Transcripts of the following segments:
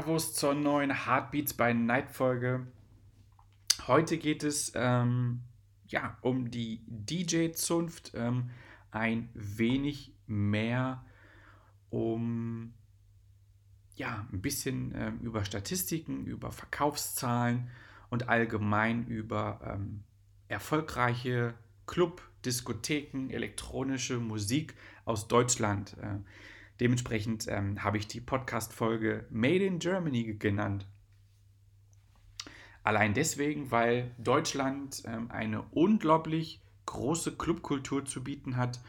Servus zur neuen Heartbeats by Night Folge. Heute geht es ähm, ja, um die DJ-Zunft, ähm, ein wenig mehr um ja, ein bisschen ähm, über Statistiken, über Verkaufszahlen und allgemein über ähm, erfolgreiche Club, Diskotheken, elektronische Musik aus Deutschland. Äh, Dementsprechend ähm, habe ich die Podcast-Folge Made in Germany genannt. Allein deswegen, weil Deutschland ähm, eine unglaublich große Clubkultur zu bieten hat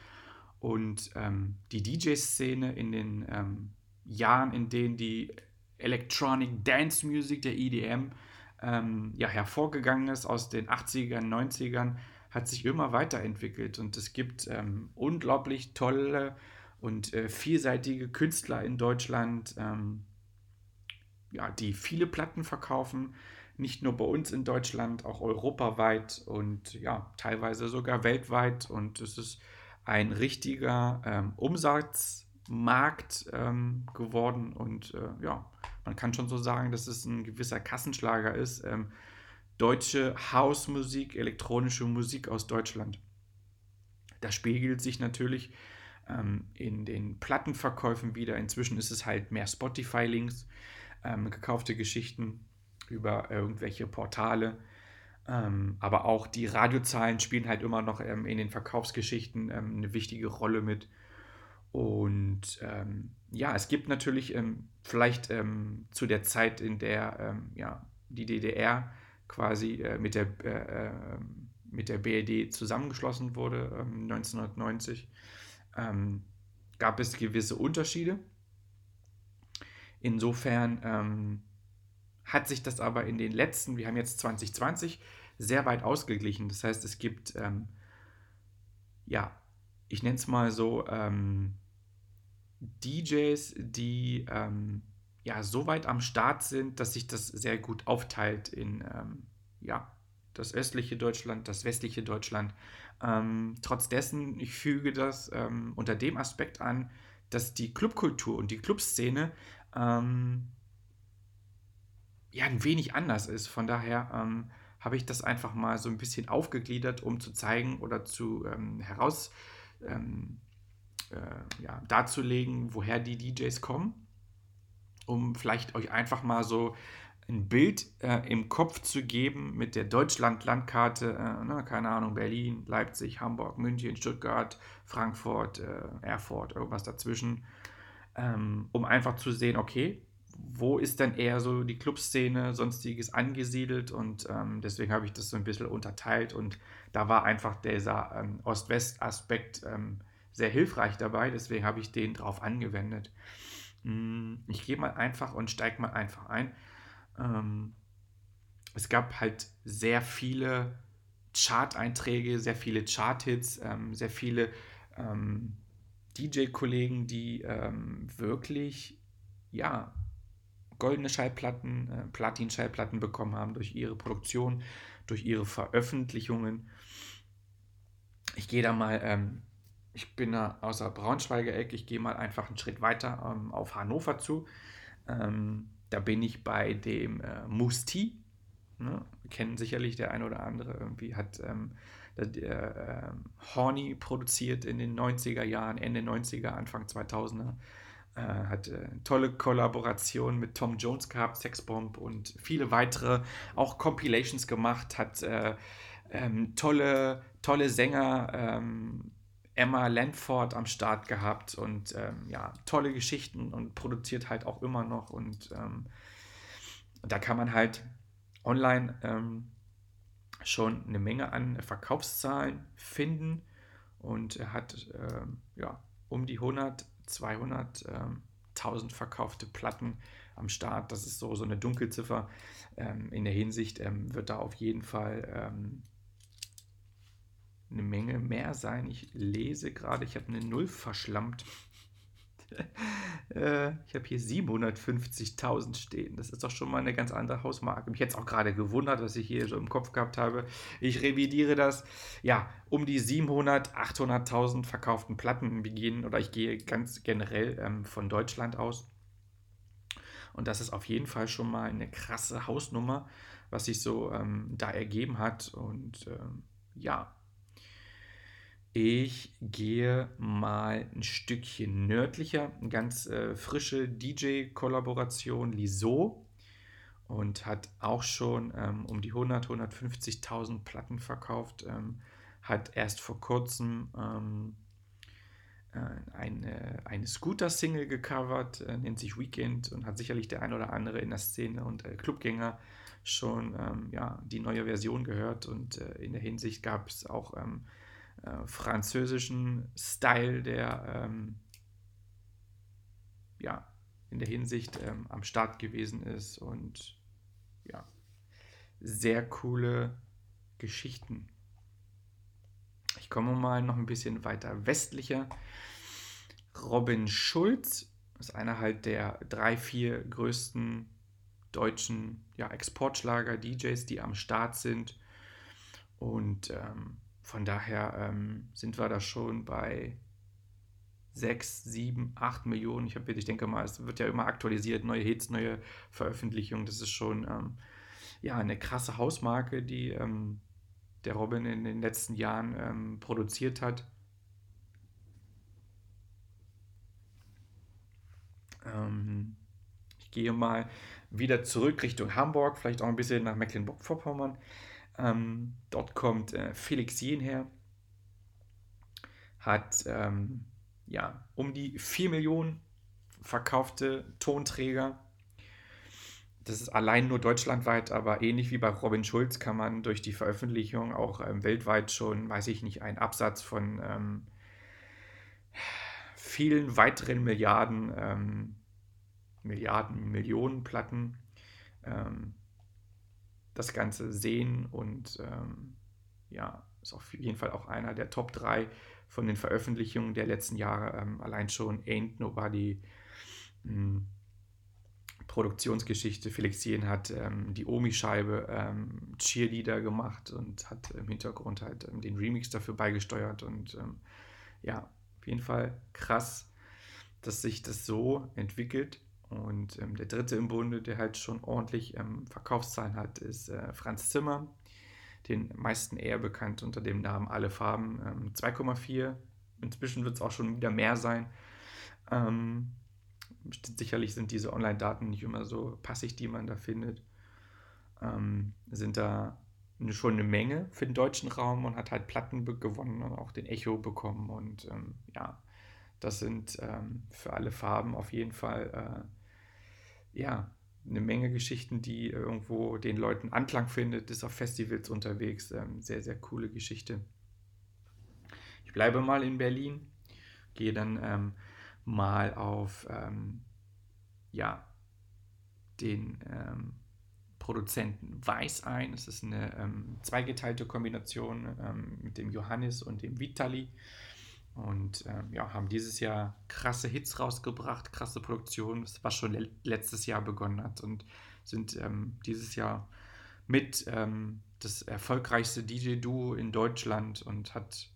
und ähm, die DJ-Szene in den ähm, Jahren, in denen die Electronic Dance Music, der EDM, ähm, ja, hervorgegangen ist aus den 80ern, 90ern, hat sich immer weiterentwickelt und es gibt ähm, unglaublich tolle und äh, vielseitige Künstler in Deutschland, ähm, ja, die viele Platten verkaufen, nicht nur bei uns in Deutschland, auch europaweit und ja, teilweise sogar weltweit. Und es ist ein richtiger ähm, Umsatzmarkt ähm, geworden und äh, ja, man kann schon so sagen, dass es ein gewisser Kassenschlager ist. Ähm, deutsche Hausmusik, elektronische Musik aus Deutschland. Das spiegelt sich natürlich ähm, in den Plattenverkäufen wieder. Inzwischen ist es halt mehr Spotify-Links, ähm, gekaufte Geschichten über irgendwelche Portale. Ähm, aber auch die Radiozahlen spielen halt immer noch ähm, in den Verkaufsgeschichten ähm, eine wichtige Rolle mit. Und ähm, ja, es gibt natürlich vielleicht zu der Zeit, in der ja, die DDR quasi äh, mit, der, äh, äh, mit der BRD zusammengeschlossen wurde, 1990, ähm, gab es gewisse Unterschiede. Insofern ähm, hat sich das aber in den letzten, wir haben jetzt 2020, sehr weit ausgeglichen. Das heißt, es gibt, ähm, ja, ich nenne es mal so, ähm, DJs, die ähm, ja so weit am Start sind, dass sich das sehr gut aufteilt in ähm, ja, das östliche Deutschland, das westliche Deutschland. Ähm, trotz dessen, ich füge das ähm, unter dem Aspekt an, dass die Clubkultur und die Clubszene ähm, ja ein wenig anders ist. Von daher ähm, habe ich das einfach mal so ein bisschen aufgegliedert, um zu zeigen oder zu ähm, heraus ähm, äh, ja, darzulegen, woher die DJs kommen, um vielleicht euch einfach mal so ein Bild äh, im Kopf zu geben mit der Deutschland-Landkarte, äh, ne, keine Ahnung, Berlin, Leipzig, Hamburg, München, Stuttgart, Frankfurt, äh, Erfurt, irgendwas dazwischen, ähm, um einfach zu sehen, okay, wo ist denn eher so die Clubszene, sonstiges angesiedelt und ähm, deswegen habe ich das so ein bisschen unterteilt und da war einfach dieser ähm, Ost-West-Aspekt ähm, sehr hilfreich dabei, deswegen habe ich den drauf angewendet. Hm, ich gehe mal einfach und steige mal einfach ein. Ähm, es gab halt sehr viele Chart-Einträge, sehr viele Chart-Hits, ähm, sehr viele ähm, DJ-Kollegen, die ähm, wirklich, ja, goldene Schallplatten, äh, Platin-Schallplatten bekommen haben durch ihre Produktion, durch ihre Veröffentlichungen. Ich gehe da mal, ähm, ich bin da außer Braunschweiger Eck, ich gehe mal einfach einen Schritt weiter ähm, auf Hannover zu. Ähm, da bin ich bei dem äh, Musti. Ne? Kennen sicherlich der eine oder andere. Irgendwie hat ähm, der, äh, Horny produziert in den 90er Jahren, Ende 90er, Anfang 2000er. Äh, hat äh, tolle Kollaboration mit Tom Jones gehabt, Sexbomb und viele weitere, auch Compilations gemacht, hat äh, ähm, tolle, tolle Sänger, ähm, Emma Lanford am Start gehabt und ähm, ja, tolle Geschichten und produziert halt auch immer noch. Und ähm, da kann man halt online ähm, schon eine Menge an Verkaufszahlen finden. und er hat ähm, ja, um die 100, 200, ähm, 1000 verkaufte Platten am Start. Das ist so, so eine Dunkelziffer. Ähm, in der Hinsicht ähm, wird da auf jeden Fall eine Menge mehr sein. Ich lese gerade, ich habe eine Null verschlammt. Äh, ich habe hier 750.000 stehen. Das ist doch schon mal eine ganz andere Hausmarke. Mich jetzt auch gerade gewundert, was ich hier so im Kopf gehabt habe. Ich revidiere das. Ja, um die 700, 800.000 verkauften Platten beginnen oder ich gehe ganz generell ähm, von Deutschland aus. Und das ist auf jeden Fall schon mal eine krasse Hausnummer, was sich so ähm, da ergeben hat. Und ähm, ja, ich gehe mal ein Stückchen nördlicher, eine ganz äh, frische DJ-Kollaboration Liso und hat auch schon ähm, um die 100, 150.000 Platten verkauft. Ähm, hat erst vor kurzem ähm, äh, eine, eine Scooter-Single gecovert, äh, nennt sich Weekend und hat sicherlich der ein oder andere in der Szene und äh, Clubgänger schon ähm, ja, die neue Version gehört und äh, in der Hinsicht gab es auch ähm, äh, französischen Style, der ähm, ja, in der Hinsicht ähm, am Start gewesen ist und ja, sehr coole Geschichten. Ich komme mal noch ein bisschen weiter westlicher. Robin Schulz ist einer halt der drei, vier größten deutschen ja, Exportschlager-DJs, die am Start sind. Und ähm, von daher ähm, sind wir da schon bei 6, 7, 8 Millionen. Ich, hab, ich denke mal, es wird ja immer aktualisiert, neue Hits, neue Veröffentlichungen. Das ist schon ähm, ja, eine krasse Hausmarke, die ähm, der Robin in den letzten Jahren ähm, produziert hat. Ähm, ich gehe mal wieder zurück Richtung Hamburg, vielleicht auch ein bisschen nach Mecklenburg-Vorpommern. Ähm, dort kommt äh, Felix Jen her, hat ähm, ja, um die 4 Millionen verkaufte Tonträger. Das ist allein nur deutschlandweit, aber ähnlich wie bei Robin Schulz kann man durch die Veröffentlichung auch ähm, weltweit schon, weiß ich nicht, einen Absatz von ähm, vielen weiteren Milliarden, ähm, Milliarden, Millionen Platten ähm, das Ganze sehen und ähm, ja, ist auf jeden Fall auch einer der Top 3 von den Veröffentlichungen der letzten Jahre. Ähm, allein schon Ain't Nobody, hm, Produktionsgeschichte. Felix Jen hat ähm, die Omi-Scheibe ähm, Cheerleader gemacht und hat im Hintergrund halt ähm, den Remix dafür beigesteuert. Und ja, auf jeden Fall krass, dass sich das so entwickelt. Und ähm, der dritte im Bunde, der halt schon ordentlich ähm, Verkaufszahlen hat, ist äh, Franz Zimmer, den meisten eher bekannt unter dem Namen Alle Farben. Ähm, 2,4. Inzwischen wird es auch schon wieder mehr sein. Ähm, sicherlich sind diese Online-Daten nicht immer so passig, die man da findet. Ähm, sind da schon eine Menge für den deutschen Raum und hat halt Platten gewonnen und auch den Echo bekommen. Und ähm, ja, das sind für alle Farben auf jeden Fall. Äh, ja, eine Menge Geschichten, die irgendwo den Leuten Anklang findet, ist auf Festivals unterwegs. Ähm, sehr, sehr coole Geschichte. Ich bleibe mal in Berlin, gehe dann ähm, mal auf ähm, ja, den ähm, Produzenten Weiß ein. Es ist eine ähm, zweigeteilte Kombination ähm, mit dem Johannes und dem Vitali. Und ähm, ja, haben dieses Jahr krasse Hits rausgebracht, krasse Produktion, was schon le letztes Jahr begonnen hat. Und sind ähm, dieses Jahr mit ähm, das erfolgreichste DJ-Duo in Deutschland und hat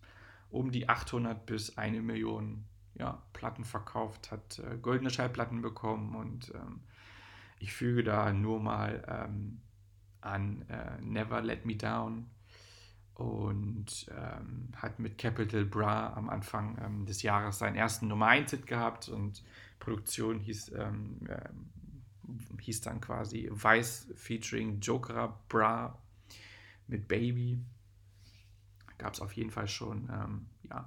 um die 800 bis eine Million ja, Platten verkauft, hat äh, goldene Schallplatten bekommen und ähm, ich füge da nur mal ähm, an äh, Never Let Me Down und ähm, hat mit Capital Bra am Anfang ähm, des Jahres seinen ersten Nummer 1 Hit gehabt und Produktion hieß, ähm, äh, hieß dann quasi Vice featuring Joker Bra mit Baby. Gab es auf jeden Fall schon ähm, ja,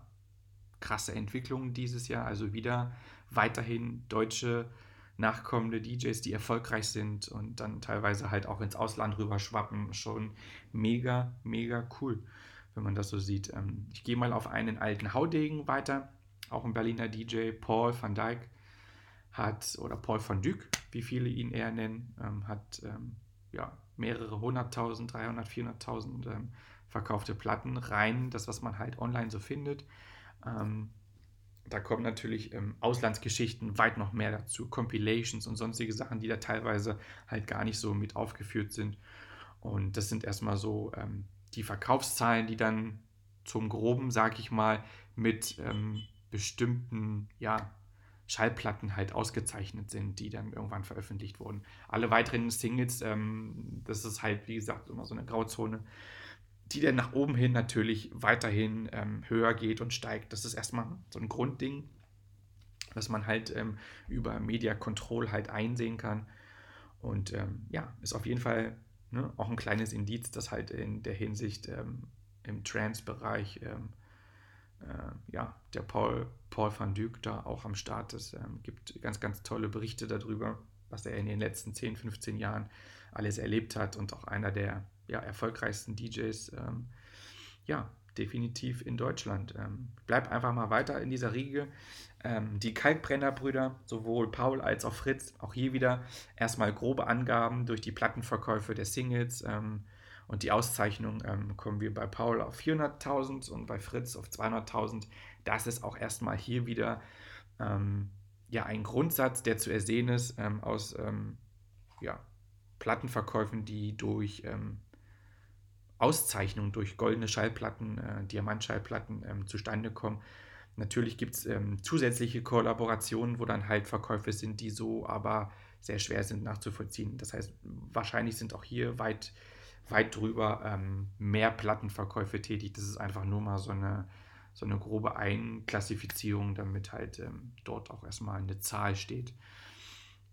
krasse Entwicklungen dieses Jahr, also wieder weiterhin deutsche nachkommende DJs, die erfolgreich sind und dann teilweise halt auch ins Ausland rüber schwappen, schon mega, mega cool. wenn man das so sieht. Ähm, ich gehe mal auf einen alten Haudegen weiter, auch ein Berliner DJ, Paul van Dyk hat, oder Paul van Dyk, wie viele ihn eher nennen, ähm, hat ähm, ja, mehrere hunderttausend, 300, 400.000 ähm, verkaufte Platten rein, das, was man halt online so findet. Ähm, da kommen natürlich ähm, Auslandsgeschichten weit noch mehr dazu, Compilations und sonstige Sachen, die da teilweise halt gar nicht so mit aufgeführt sind. Und das sind erstmal so ähm, die Verkaufszahlen, die dann zum Groben, sag ich mal, mit ähm, bestimmten ja, Schallplatten halt ausgezeichnet sind, die dann irgendwann veröffentlicht wurden. Alle weiteren Singles, ähm, das ist halt, wie gesagt, immer so eine Grauzone, die dann nach oben hin natürlich weiterhin ähm, höher geht und steigt. Das ist erstmal so ein Grundding, was man halt ähm, über Media Control halt einsehen kann. Und ähm, ja, ist auf jeden Fall ne, auch ein kleines Indiz, dass halt in der Hinsicht ähm, im Trance-Bereich ähm, äh, ja, der Paul, Paul van Dyk da auch am Start ist. Ähm, gibt ganz, ganz tolle Berichte darüber, was er in den letzten 10, 15 Jahren alles erlebt hat und auch einer der ja, erfolgreichsten DJs, ähm, ja, definitiv in Deutschland. Ähm, bleib einfach mal weiter in dieser Riege. Ähm, die Kalkbrennerbrüder, sowohl Paul als auch Fritz, auch hier wieder erstmal grobe Angaben durch die Plattenverkäufe der Singles. Ähm, und die Auszeichnung ähm, kommen wir bei Paul auf 400.000 und bei Fritz auf 200.000. Das ist auch erstmal hier wieder ähm, ja, ein Grundsatz, der zu ersehen ist ähm, aus ja, Plattenverkäufen, die durch ähm, Auszeichnung, durch goldene Schallplatten, äh, Diamantschallplatten ähm, zustande kommen. Natürlich gibt es zusätzliche Kollaborationen, wo dann halt Verkäufe sind, die so aber sehr schwer sind nachzuvollziehen. Das heißt, wahrscheinlich sind auch hier weit weit drüber ähm, mehr Plattenverkäufe tätig. Das ist einfach nur mal so eine, so eine grobe Einklassifizierung, damit halt ähm, dort auch erstmal eine Zahl steht.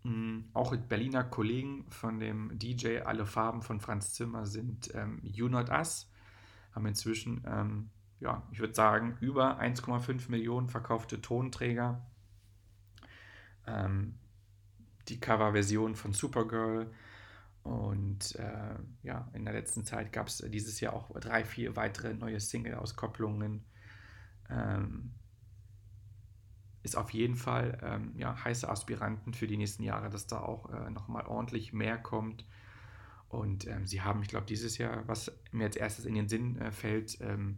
Mhm. Auch Berliner Kollegen von dem DJ Alle Farben von Franz Zimmer sind ähm, You Not Us, haben inzwischen, ähm, ja, ich würde sagen, über 1,5 Millionen verkaufte Tonträger. Ähm, die Coverversion von Supergirl und äh, ja, in der letzten Zeit gab es dieses Jahr auch drei, vier weitere neue Single-Auskopplungen. Ähm, ist auf jeden Fall ähm, ja, heiße Aspiranten für die nächsten Jahre, dass da auch äh, nochmal ordentlich mehr kommt. Und ähm, sie haben, ich glaube, dieses Jahr, was mir als erstes in den Sinn äh, fällt, ähm,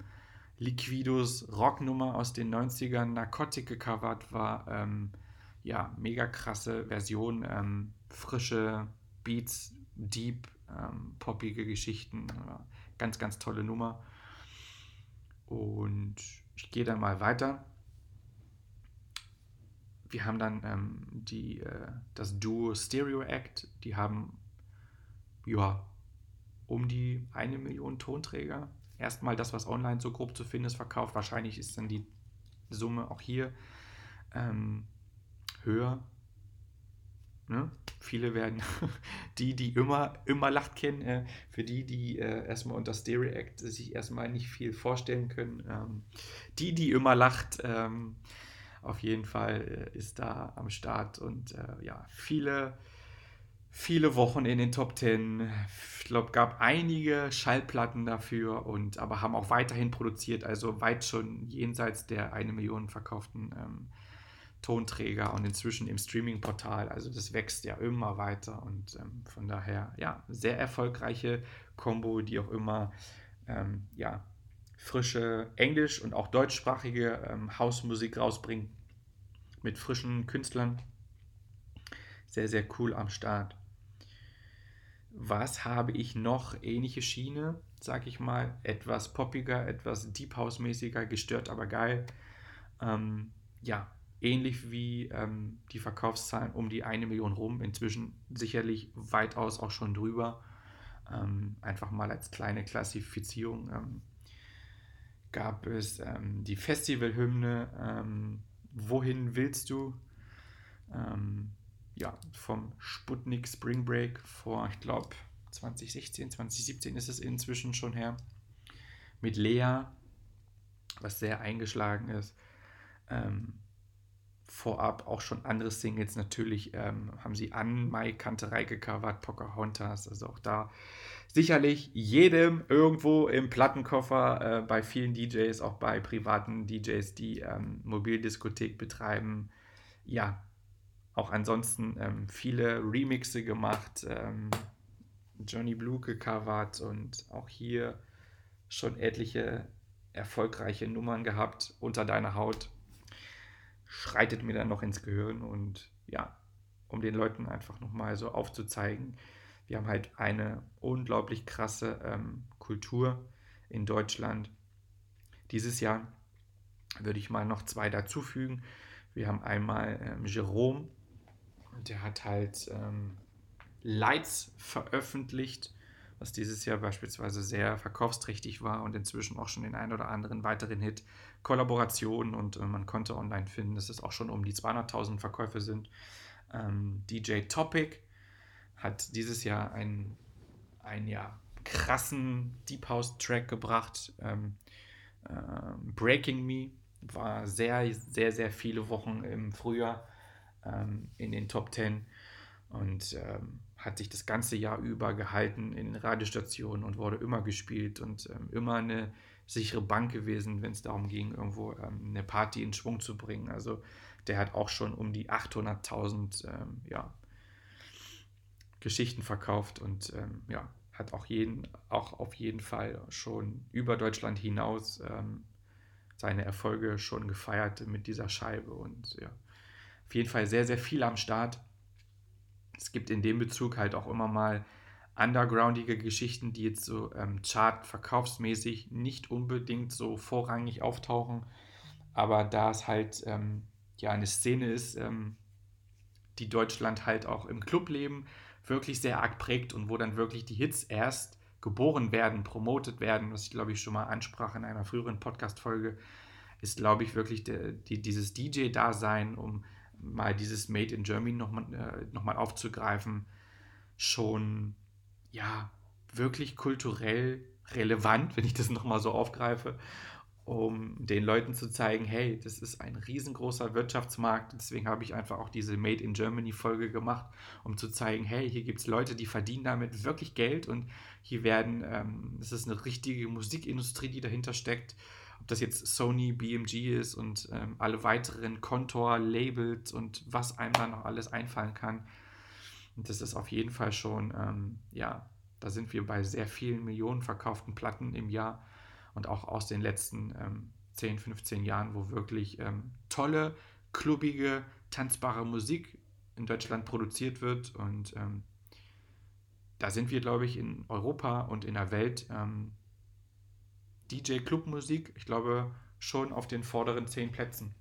Liquidos Rocknummer aus den 90ern, Narcotic gecovert war. Ähm, ja, mega krasse Version, ähm, frische Beats, deep, ähm, poppige Geschichten. Ganz, ganz tolle Nummer. Und ich gehe dann mal weiter. Wir haben dann ähm, die, äh, das Duo Stereo Act. Die haben ja um die eine Million Tonträger. Erstmal das, was online so grob zu finden ist, verkauft. Wahrscheinlich ist dann die Summe auch hier ähm, höher. Ne? Viele werden die, die immer, immer lacht kennen, äh, für die, die äh, erstmal unter Stereo Act sich erstmal nicht viel vorstellen können. Ähm, die, die immer lacht, ähm, auf jeden Fall äh, ist da am Start und äh, ja, viele, viele Wochen in den Top Ten. Ich glaube, gab einige Schallplatten dafür und aber haben auch weiterhin produziert, also weit schon jenseits der eine Million verkauften ähm, Tonträger und inzwischen im Streaming-Portal. Also das wächst ja immer weiter und ähm, von daher, ja, sehr erfolgreiche Combo, die auch immer, ähm, ja, frische englisch- und auch deutschsprachige ähm, Hausmusik rausbringen mit frischen Künstlern. Sehr, sehr cool am Start. Was habe ich noch? Ähnliche Schiene, sag ich mal. Etwas poppiger, etwas Deep House-mäßiger, gestört, aber geil. Ähm, ja, ähnlich wie ähm, die Verkaufszahlen um die eine Million rum, inzwischen sicherlich weitaus auch schon drüber. Ähm, einfach mal als kleine Klassifizierung ähm, gab es ähm, die Festivalhymne ähm, Wohin willst du? Ähm, ja, vom Sputnik Spring Break vor, ich glaube, 2016, 2017 ist es inzwischen schon her. Mit Lea, was sehr eingeschlagen ist. Ähm, vorab auch schon andere Singles. Natürlich ähm, haben sie an Mai Kanterei gecovert, Pocahontas, also auch da sicherlich jedem irgendwo im Plattenkoffer, äh, bei vielen DJs, auch bei privaten DJs, die ähm, Mobildiskothek betreiben. Ja, auch ansonsten ähm, viele Remixe gemacht, ähm, Johnny Blue gecovert und auch hier schon etliche erfolgreiche Nummern gehabt unter deiner Haut. Schreitet mir dann noch ins Gehirn und ja, um den Leuten einfach nochmal so aufzuzeigen, wir haben halt eine unglaublich krasse ähm, Kultur in Deutschland. Dieses Jahr würde ich mal noch zwei dazufügen. Wir haben einmal ähm, Jerome, der hat halt ähm, Lights veröffentlicht, was dieses Jahr beispielsweise sehr verkaufsträchtig war und inzwischen auch schon den einen oder anderen weiteren Hit. Kollaborationen und äh, man konnte online finden, dass es auch schon um die 200.000 Verkäufe sind. Ähm, DJ Topic hat dieses Jahr einen, einen ja, krassen Deep House Track gebracht. Ähm, äh, Breaking Me war sehr, sehr, sehr viele Wochen im Frühjahr ähm, in den Top 10 und ähm, hat sich das ganze Jahr über gehalten in Radiostationen und wurde immer gespielt und ähm, immer eine sichere Bank gewesen, wenn es darum ging, irgendwo ähm, eine Party in Schwung zu bringen. Also der hat auch schon um die 800.000 ähm, ja, Geschichten verkauft und ähm, ja, hat auch, jeden, auch auf jeden Fall schon über Deutschland hinaus ähm, seine Erfolge schon gefeiert mit dieser Scheibe und ja, auf jeden Fall sehr, sehr viel am Start. Es gibt in dem Bezug halt auch immer mal undergroundige Geschichten, die jetzt so ähm, chart-verkaufsmäßig nicht unbedingt so vorrangig auftauchen, aber da es halt ähm, ja eine Szene ist, ähm, die Deutschland halt auch im Clubleben wirklich sehr arg prägt und wo dann wirklich die Hits erst geboren werden, promotet werden, was ich glaube ich schon mal ansprach in einer früheren Podcast-Folge, ist glaube ich wirklich der, die, dieses DJ-Dasein, um mal dieses Made in Germany nochmal äh, noch aufzugreifen, schon ja wirklich kulturell relevant, wenn ich das nochmal so aufgreife um den Leuten zu zeigen, hey, das ist ein riesengroßer Wirtschaftsmarkt. Deswegen habe ich einfach auch diese Made in Germany Folge gemacht, um zu zeigen, hey, hier gibt es Leute, die verdienen damit wirklich Geld und hier werden, ähm, es ist eine richtige Musikindustrie, die dahinter steckt. Ob das jetzt Sony, BMG ist und ähm, alle weiteren Kontor, Labels und was einem da noch alles einfallen kann. Und das ist auf jeden Fall schon, ähm, ja, da sind wir bei sehr vielen Millionen verkauften Platten im Jahr und auch aus den letzten ähm, 10, 15 Jahren, wo wirklich ähm, tolle, klubbige, tanzbare Musik in Deutschland produziert wird. Und ähm, da sind wir, glaube ich, in Europa und in der Welt ähm, DJ-Clubmusik, ich glaube, schon auf den vorderen zehn Plätzen.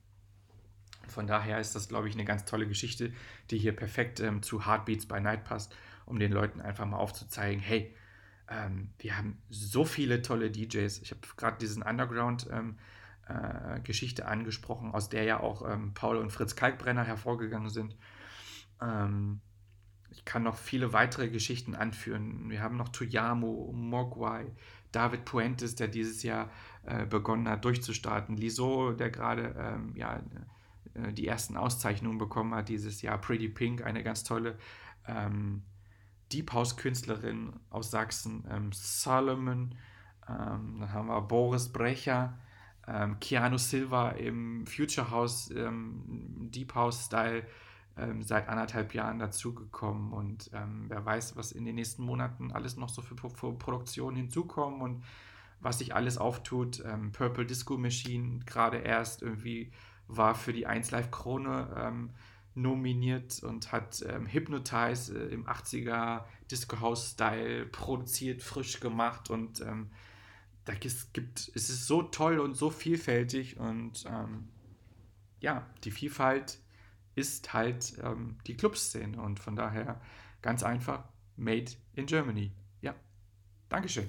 Von daher ist das, glaube ich, eine ganz tolle Geschichte, die hier perfekt ähm, zu Heartbeats by Night passt, um den Leuten einfach mal aufzuzeigen, hey, ähm, wir haben so viele tolle DJs. Ich habe gerade diesen Underground-Geschichte ähm, äh, angesprochen, aus der ja auch ähm, Paul und Fritz Kalkbrenner hervorgegangen sind. Ähm, ich kann noch viele weitere Geschichten anführen. Wir haben noch Tuyamo, Mogwai, David Puentes, der dieses Jahr äh, begonnen hat durchzustarten, Liso, der gerade ähm, ja, äh, die ersten Auszeichnungen bekommen hat dieses Jahr, Pretty Pink, eine ganz tolle ähm, Deep House-Künstlerin aus Sachsen, ähm, Solomon, ähm, dann haben wir Boris Brecher, ähm, Keanu Silva im Future House, ähm, Deep House-Style ähm, seit anderthalb Jahren dazugekommen und ähm, wer weiß, was in den nächsten Monaten alles noch so für, für Produktionen hinzukommen und was sich alles auftut. Purple Disco Machine gerade erst irgendwie war für die 1 Live Krone nominiert und hat ähm, Hypnotize äh, im 80er Disco House Style produziert, frisch gemacht und ähm, da gibt, es ist so toll und so vielfältig und ähm, ja, die Vielfalt ist halt ähm, die Clubszene und von daher ganz einfach made in Germany. Ja, Dankeschön.